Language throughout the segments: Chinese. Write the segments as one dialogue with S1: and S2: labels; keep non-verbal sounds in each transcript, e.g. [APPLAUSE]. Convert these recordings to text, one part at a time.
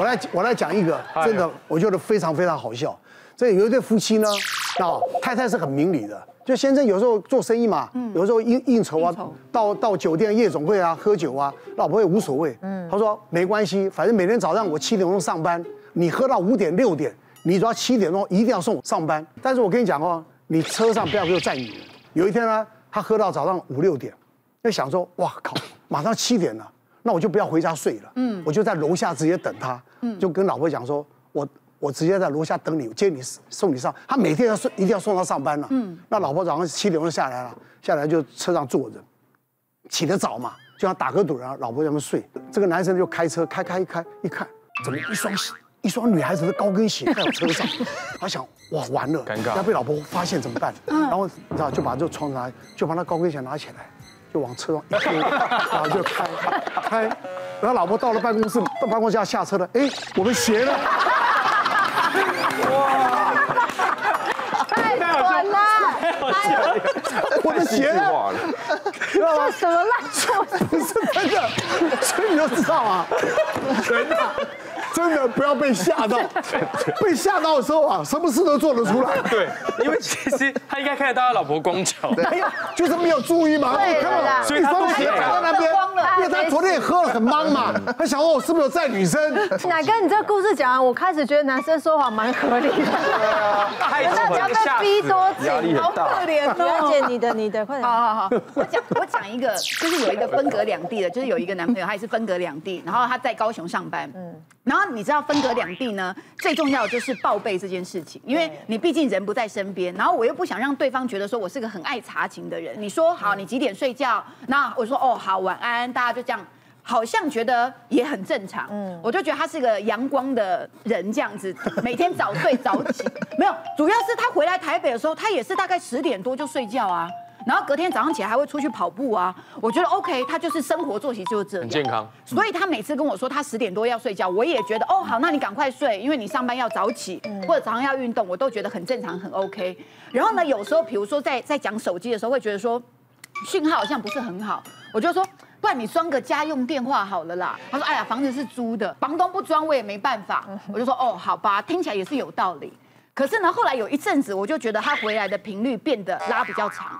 S1: 我来我来讲一个，真的我觉得非常非常好笑。这有一对夫妻呢，啊，太太是很明理的，就先生有时候做生意嘛，嗯有时候应应酬啊，到到酒店夜总会啊喝酒啊，老婆也无所谓。嗯，他说没关系，反正每天早上我七点钟上班，你喝到五点六点，你只要七点钟一定要送我上班。但是我跟你讲哦，你车上不要给我载女人。有一天呢，他喝到早上五六点，就想说，哇靠，马上七点了，那我就不要回家睡了。嗯，我就在楼下直接等他。嗯，就跟老婆讲说，我。我直接在楼下等你，接你送你上。他每天要送，一定要送他上班了。嗯，那老婆早上七点钟下来了，下来就车上坐着，起得早嘛，就像打个盹啊。老婆在那睡，这个男生就开车开开一开一看，怎么一双一双女孩子的高跟鞋在我车上？[LAUGHS] 他想哇完了，尴尬，要被老婆发现怎么办？然后你知道就把这个窗子拿，就把那高跟鞋拿起来，就往车上一推，然后就开开，然后老婆到了办公室，到办公室要下车了，哎，我们鞋呢？哇！
S2: 太短了，
S1: 我的鞋呢？
S2: 这什么烂错？
S1: 不是真的，所以你都知道啊，真的。真的不要被吓到，[LAUGHS] 被吓到的时候啊，什么事都做得出来。
S3: 对，因为其实他应该看得到他老婆光脚，
S1: 没有，就是没有注意嘛。
S2: 对的，
S1: 所以他鞋摆在那边，因为他昨天也喝了很茫嘛，[LAUGHS] 他想问我是不是有载女生？
S2: 奶哥，你这个故事讲完，我开始觉得男生说谎蛮合理的。[LAUGHS] 对啊，
S3: 太扯了，
S2: 被逼多紧，好可怜
S4: 哦。姐，你的，你的，快点。
S5: 好好好，我讲，我讲一个，就是有一个分隔两地的，就是有一个男朋友，他也是分隔两地，然后他在高雄上班，嗯，然后。你知道分隔两地呢，最重要的就是报备这件事情，因为你毕竟人不在身边，然后我又不想让对方觉得说我是个很爱查情的人。你说好，你几点睡觉？那我说哦好，晚安，大家就这样，好像觉得也很正常。嗯，我就觉得他是个阳光的人这样子，[LAUGHS] 每天早睡早起。没有，主要是他回来台北的时候，他也是大概十点多就睡觉啊。然后隔天早上起来还会出去跑步啊，我觉得 OK，他就是生活作息就是这样，
S3: 很健康。
S5: 所以他每次跟我说他十点多要睡觉，我也觉得哦好，那你赶快睡，因为你上班要早起，或者早上要运动，我都觉得很正常，很 OK。然后呢，有时候比如说在在讲手机的时候，会觉得说讯号好像不是很好，我就说不然你装个家用电话好了啦。他说哎呀，房子是租的，房东不装我也没办法。我就说哦好吧，听起来也是有道理。可是呢，后来有一阵子，我就觉得他回来的频率变得拉比较长。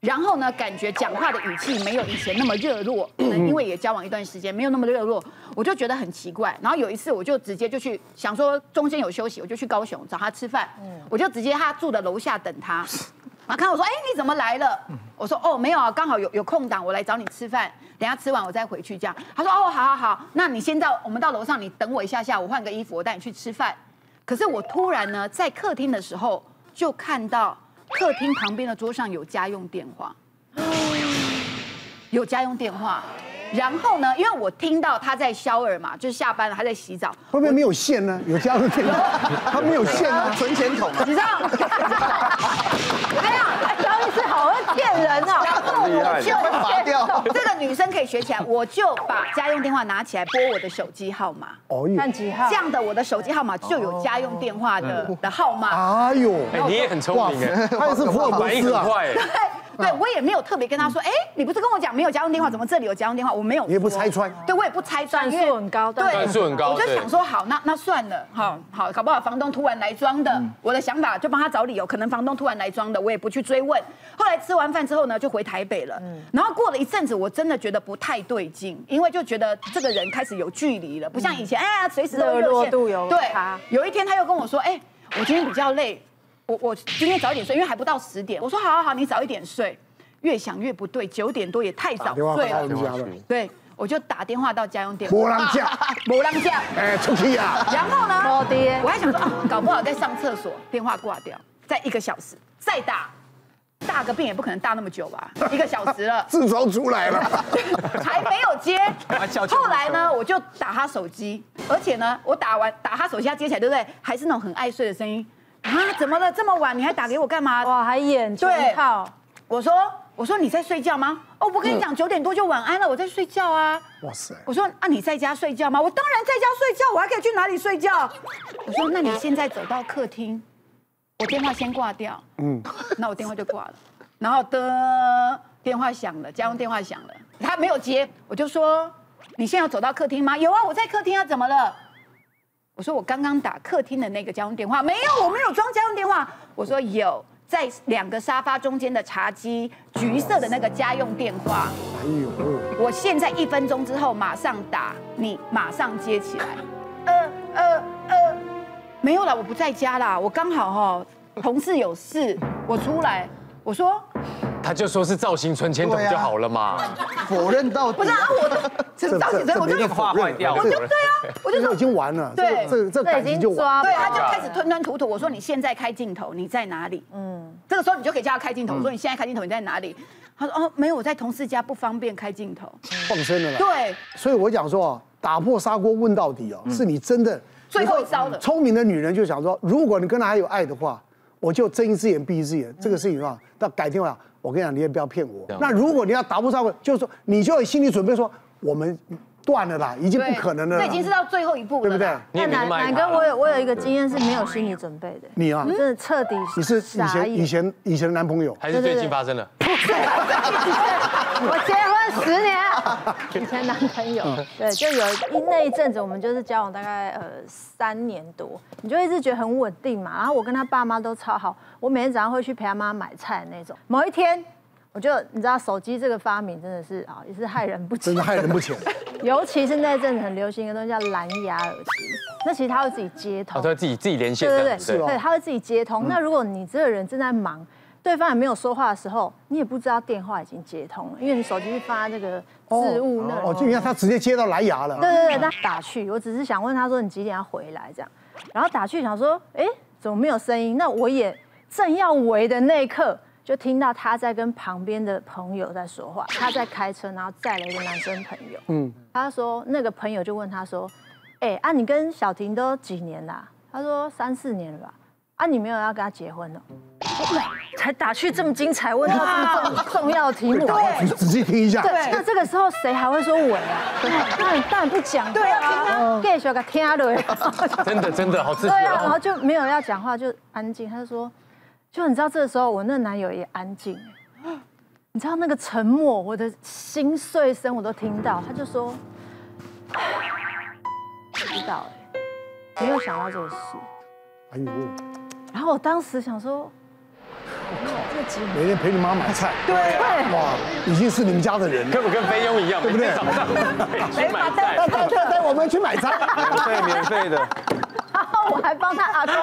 S5: 然后呢，感觉讲话的语气没有以前那么热络，可能因为也交往一段时间，没有那么热络，我就觉得很奇怪。然后有一次，我就直接就去想说中间有休息，我就去高雄找他吃饭。我就直接他住的楼下等他。然后看我说，哎，你怎么来了？我说，哦，没有啊，刚好有有空档，我来找你吃饭。等下吃完我再回去这样。他说，哦，好好好，那你先到我们到楼上，你等我一下下，我换个衣服，我带你去吃饭。可是我突然呢，在客厅的时候就看到。客厅旁边的桌上有家用电话，有家用电话。然后呢，因为我听到他在消耳嘛，就是下班了，他在洗澡。
S1: 会不会没有线呢？有家用电话，[LAUGHS] 他没有线啊，存钱筒。
S5: 你知道？哎呀，张律师好会骗人哦。然后我就拔掉。这个女生可以学起来，我就把家用电话拿起来拨我的手机号码。哦，看几号？这样的我的手机号码就有家用电话的的号码。
S1: 哎呦，
S3: 你也很聪明哎，
S1: 他也是福尔摩斯啊。
S5: 对，我也没有特别跟他说，哎，你不是跟我讲没有家用电话，怎么这里有家用电话？我没有，
S1: 你也不拆穿，
S5: 对，我也不拆穿，
S2: 因为很高，
S5: 对，
S3: 算数很高，
S5: 我就想说，好，那那算了，好好，搞不好房东突然来装的，我的想法就帮他找理由，可能房东突然来装的，我也不去追问。后来吃完饭之后呢，就回台北了，然后过了一阵子，我真的觉得不太对劲，因为就觉得这个人开始有距离了，不像以前，哎呀，随时都有热线，对，有一天他又跟我说，哎，我今天比较累，我我今天早一点睡，因为还不到十点，我说好好好，你早一点睡。越想越不对，九点多也太早睡了。对，我就打电话到家用电话。
S1: 没人接，[LAUGHS]
S5: 没人接。[LAUGHS]
S1: 哎，出去啊！[LAUGHS]
S5: 然后呢？我还想说啊，搞不好在上厕所，电话挂掉，再一个小时再打，大个病也不可能大那么久吧？一个小时了，
S1: 痔疮出来了，
S5: 还没有接。后来呢，我就打他手机，而且呢，我打完打他手机，他接起来，对不对？还是那种很爱睡的声音啊？怎么了？这么晚你还打给我干嘛？
S2: 哇，还演全套。
S5: 我说。我说你在睡觉吗？哦，我跟你讲，九点多就晚安了，我在睡觉啊。哇塞！我说啊，你在家睡觉吗？我当然在家睡觉，我还可以去哪里睡觉？我说那你现在走到客厅，我电话先挂掉。嗯，那我电话就挂了。然后的电话响了，家用电话响了，他没有接，我就说你现在要走到客厅吗？有啊，我在客厅啊，怎么了？我说我刚刚打客厅的那个家用电话，没有，我没有装家用电话。我说有，在两个沙发中间的茶几，橘色的那个家用电话。哎呦，我现在一分钟之后马上打，你马上接起来。呃呃呃，没有啦，我不在家啦，我刚好哈，同事有事，我出来。我说。
S3: 他就说是造型存钱筒就好了嘛，
S1: 否认到
S5: 不是啊，我的这造型存我就
S3: 画坏掉，
S5: 我就对啊，我就说
S1: 已经完了，
S5: 对，
S1: 这这感情就完，
S5: 对，他就开始吞吞吐吐。我说你现在开镜头，你在哪里？嗯，这个时候你就可以叫他开镜头。我说你现在开镜头，你在哪里？他说哦，没有，我在同事家不方便开镜头，
S1: 放生了啦。
S5: 对，
S1: 所以我讲说啊，打破砂锅问到底哦，是你真的
S5: 最后一招了。
S1: 聪明的女人就想说，如果你跟他还有爱的话，我就睁一只眼闭一只眼。这个事情啊，到改天啊。我跟你讲，你也不要骗我。那如果你要达不上，就是说，你就有心理准备，说我们断了啦，已经不可能了。
S5: 这已经是到最后一步了，
S1: 对不对？
S2: 那南南哥，我有我有一个经验是没有心理准备的。
S1: 你啊，
S2: 真的彻底。
S1: 你是以前以前以前的男朋友，
S3: 还是最近发生的？
S2: 不是，[LAUGHS] 我结婚十年，[LAUGHS] 以前男朋友。对，就有一那一阵子，我们就是交往大概呃三年多，你就一直觉得很稳定嘛。然后我跟他爸妈都超好，我每天早上会去陪他妈买菜那种。某一天，我就你知道，手机这个发明真的是啊，也是害人不浅，
S1: 真的害人不浅。[LAUGHS]
S2: 尤其是那阵子很流行一个东西叫蓝牙耳机，那其实它会自己接通，
S3: 它会自己自己连线，
S2: 对对对，对，它会自己接通。那如果你这个人正在忙，对方也没有说话的时候，你也不知道电话已经接通了，因为你手机是放在那个置物那里。
S1: 哦，就你看他直接接到蓝牙了。
S2: 对对对，那打去，我只是想问他说，你几点要回来这样，然后打去想说，哎，怎么没有声音？那我也正要围的那一刻，就听到他在跟旁边的朋友在说话，他在开车，然后载了一个男生朋友。嗯，他说那个朋友就问他说，哎啊，你跟小婷都几年啦？他说三四年了吧。啊，你没有要跟他结婚了？才打去这么精彩，问到这么重要的题目，
S1: 对，仔细听一下。
S2: 对，那这个时候谁还会说伪啊？当然当然不讲。对啊，继续给听 [LAUGHS] 的。
S3: 真的真的好刺激。
S2: 对啊，然后就没有要讲话，就安静。他就说，就你知道这个时候，我那男友也安静。你知道那个沉默，我的心碎声我都听到。他就说，不知道哎，没有想到这个事。哎呦。然后我当时想说，
S1: 每天陪你妈买菜，
S5: 对，
S1: 哇，已经是你们家的人，
S3: 根本跟菲佣一样，对不对？早上去买菜，
S1: 带带带我们去买菜，
S3: 对，免费的。
S2: 然后我还帮他阿公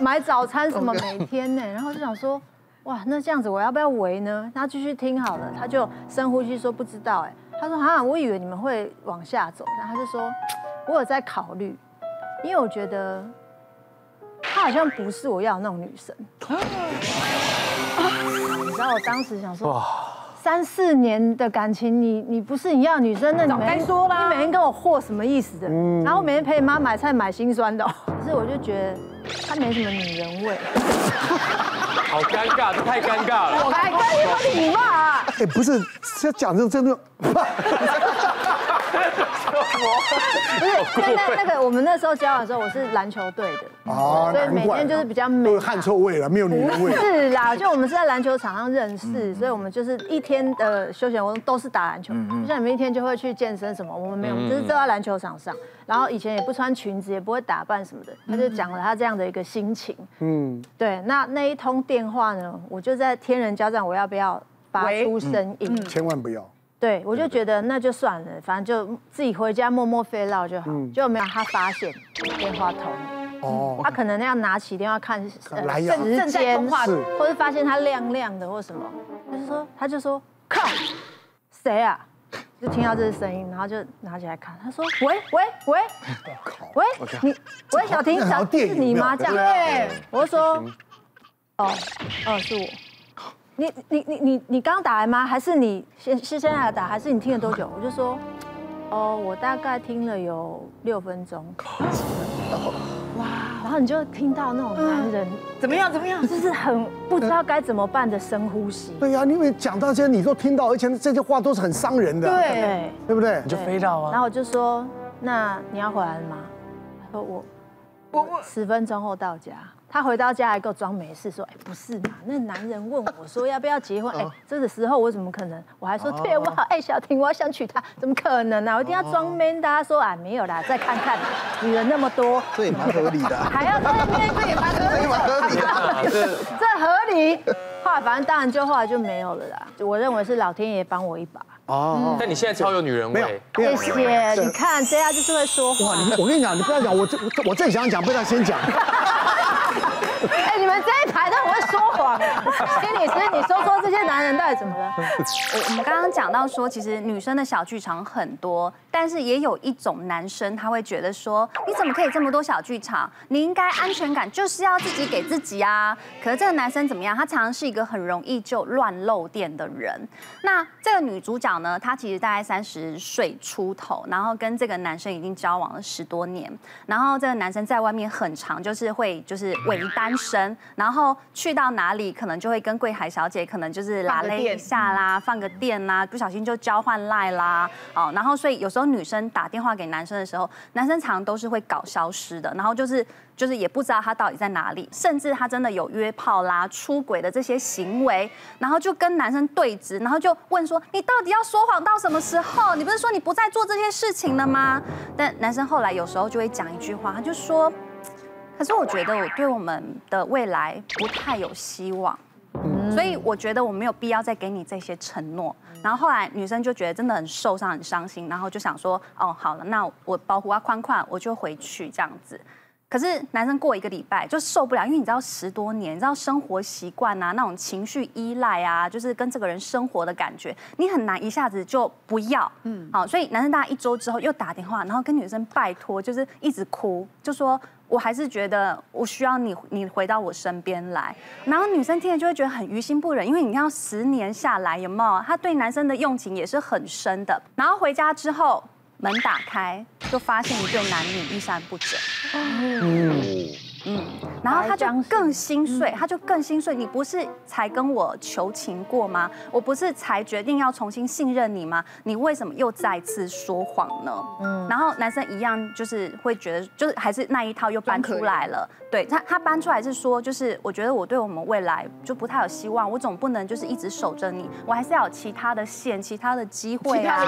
S2: 买早餐什么，每天呢。然后就想说，哇，那这样子我要不要围呢？他继续听好了，他就深呼吸说不知道，哎，他说啊，我以为你们会往下走，然后他就说，我有在考虑，因为我觉得。她好像不是我要的那种女生，你知道我当时想说，三四年的感情，你你不是你要女生，那你没说啦，你每天跟我和什么意思？的？然后每天陪你妈买菜买心酸的，可是我就觉得她没什么女人味，[LAUGHS]
S3: 好尴尬，这太尴尬了，
S2: 我还跟你说你嘛，
S1: 哎，不是，这讲这真的。[LAUGHS]
S2: 因为那那个我们那时候交往的时候，我是篮球队的啊，所以每天就是比较美，
S1: 都是汗臭味了，没有女人味。
S2: 是啦，就我们是在篮球场上认识，所以我们就是一天的休闲活动都是打篮球，就像你们一天就会去健身什么，我们没有，就是都在篮球场上。然后以前也不穿裙子，也不会打扮什么的，他就讲了他这样的一个心情。嗯，对，那那一通电话呢，我就在天人交战，我要不要发出声音？
S1: 千万不要。
S2: 对，我就觉得那就算了，反正就自己回家默默飞绕就好，就没有他发现电话通。哦，他可能要拿起电话看正在通话，或者发现他亮亮的或什么，他就说他就说靠，谁啊？就听到这个声音，然后就拿起来看，他说喂喂喂，喂你喂小婷，小婷是你吗？这样对，我就说哦哦是我。你你你你你刚打来吗？还是你先是现在来打？还是你听了多久？我就说，哦，我大概听了有六分钟。哇！然后你就听到那种男人
S5: 怎么样怎么样，
S2: 就是很不知道该怎么办的深呼吸。
S1: 对呀，因为讲到这些你都听到，而且这些话都是很伤人的。
S2: 对，
S1: 对不对？
S3: 你就飞到啊。
S2: 然后我就说，那你要回来了吗？他说我。我我十分钟后到家。他回到家还给我装没事，说：“哎，不是嘛？那男人问我说要不要结婚？哎，这个时候我怎么可能？我还说对，我好爱小婷，我想娶她，怎么可能呢？我一定要装 man。大家说啊，没有啦，再看看，女人那么多，
S1: 这也蛮合理的，
S2: 还要在那边，这也蛮合理的，[LAUGHS] 这合理。后来反正当然就后来就没有了啦。我认为是老天爷帮我一把。
S3: 哦，但你现在超有女人味，
S2: 谢谢。你看这样就是会说话。
S1: 你我跟你讲，你不要讲，我我正想讲，不要先
S2: 讲。们这一排都很会说谎。[LAUGHS] 心理师，你说说这些男人到底怎么了？
S4: 我 [LAUGHS] 我们刚刚讲到说，其实女生的小剧场很多，但是也有一种男生他会觉得说，你怎么可以这么多小剧场？你应该安全感就是要自己给自己啊。可是这个男生怎么样？他常常是一个很容易就乱漏电的人。那这个女主角呢？她其实大概三十岁出头，然后跟这个男生已经交往了十多年。然后这个男生在外面很长，就是会就是伪单。身，然后去到哪里，可能就会跟柜台小姐，可能就是拉了一下啦，放个电啦，不小心就交换赖啦，哦，然后所以有时候女生打电话给男生的时候，男生常常都是会搞消失的，然后就是就是也不知道他到底在哪里，甚至他真的有约炮啦、出轨的这些行为，然后就跟男生对峙，然后就问说，你到底要说谎到什么时候？你不是说你不再做这些事情了吗？但男生后来有时候就会讲一句话，他就说。可是我觉得我对我们的未来不太有希望，所以我觉得我没有必要再给你这些承诺。然后后来女生就觉得真的很受伤、很伤心，然后就想说：哦，好了，那我保护啊宽宽，我就回去这样子。可是男生过一个礼拜就受不了，因为你知道十多年，你知道生活习惯啊，那种情绪依赖啊，就是跟这个人生活的感觉，你很难一下子就不要。嗯，好，所以男生大概一周之后又打电话，然后跟女生拜托，就是一直哭，就说。我还是觉得我需要你，你回到我身边来。然后女生听了就会觉得很于心不忍，因为你看十年下来有没有？她对男生的用情也是很深的。然后回家之后，门打开，就发现一对男女衣衫不整。嗯，然后他就更心碎，他就更心碎。你不是才跟我求情过吗？我不是才决定要重新信任你吗？你为什么又再次说谎呢？嗯，然后男生一样就是会觉得，就是还是那一套又搬出来了。对他，他搬出来是说，就是我觉得我对我们未来就不太有希望，我总不能就是一直守着你，我还是要有其他的线，其他的机会啊。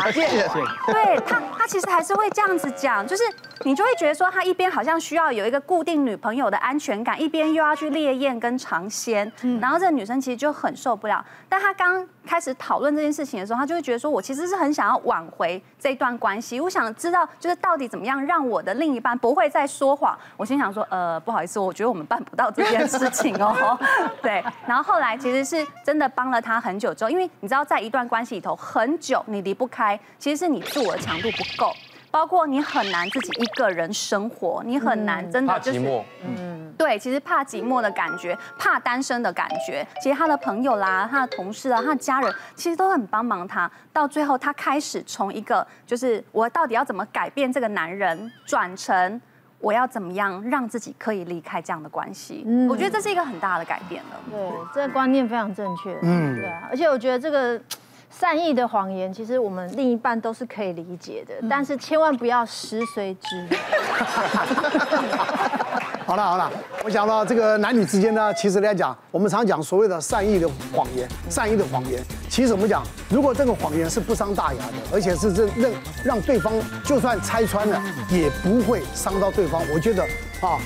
S4: 对他，他其实还是会这样子讲，就是你就会觉得说，他一边好像需要有一个固定女朋友的安全感，一边又要去烈焰跟尝鲜，然后这个女生其实就很受不了。但她刚开始讨论这件事情的时候，她就会觉得说，我其实是很想要挽回这段关系，我想知道就是到底怎么样让我的另一半不会再说谎。我心想说，呃，不好意思，我觉得我们办不到这件事情哦。[LAUGHS] 对，然后后来其实是真的帮了她很久之后，因为你知道，在一段关系里头很久你离不开，其实是你自我的强度不够。包括你很难自己一个人生活，你很难真的就是，嗯，对，其实怕寂寞的感觉，怕单身的感觉，其实他的朋友啦，他的同事啊，他的家人，其实都很帮忙他。到最后，他开始从一个就是我到底要怎么改变这个男人，转成我要怎么样让自己可以离开这样的关系。嗯，我觉得这是一个很大的改变了。
S2: 对，这个观念非常正确。嗯，对啊，而且我觉得这个。善意的谎言，其实我们另一半都是可以理解的，但是千万不要食髓知。[LAUGHS]
S1: 好了好了，我想到这个男女之间呢，其实来讲，我们常讲所谓的善意的谎言，善意的谎言，其实我们讲，如果这个谎言是不伤大雅的，而且是这让让对方就算拆穿了，也不会伤到对方，我觉得啊，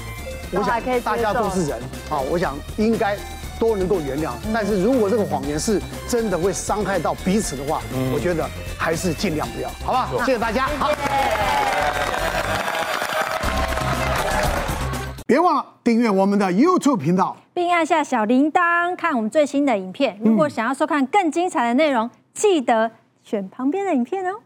S1: 我想大家都是人啊，我想应该。都能够原谅，但是如果这个谎言是真的会伤害到彼此的话，我觉得还是尽量不要，好吧？谢谢大家，好。别忘了订阅我们的 YouTube 频道，
S2: 并按下小铃铛，看我们最新的影片。如果想要收看更精彩的内容，记得选旁边的影片哦。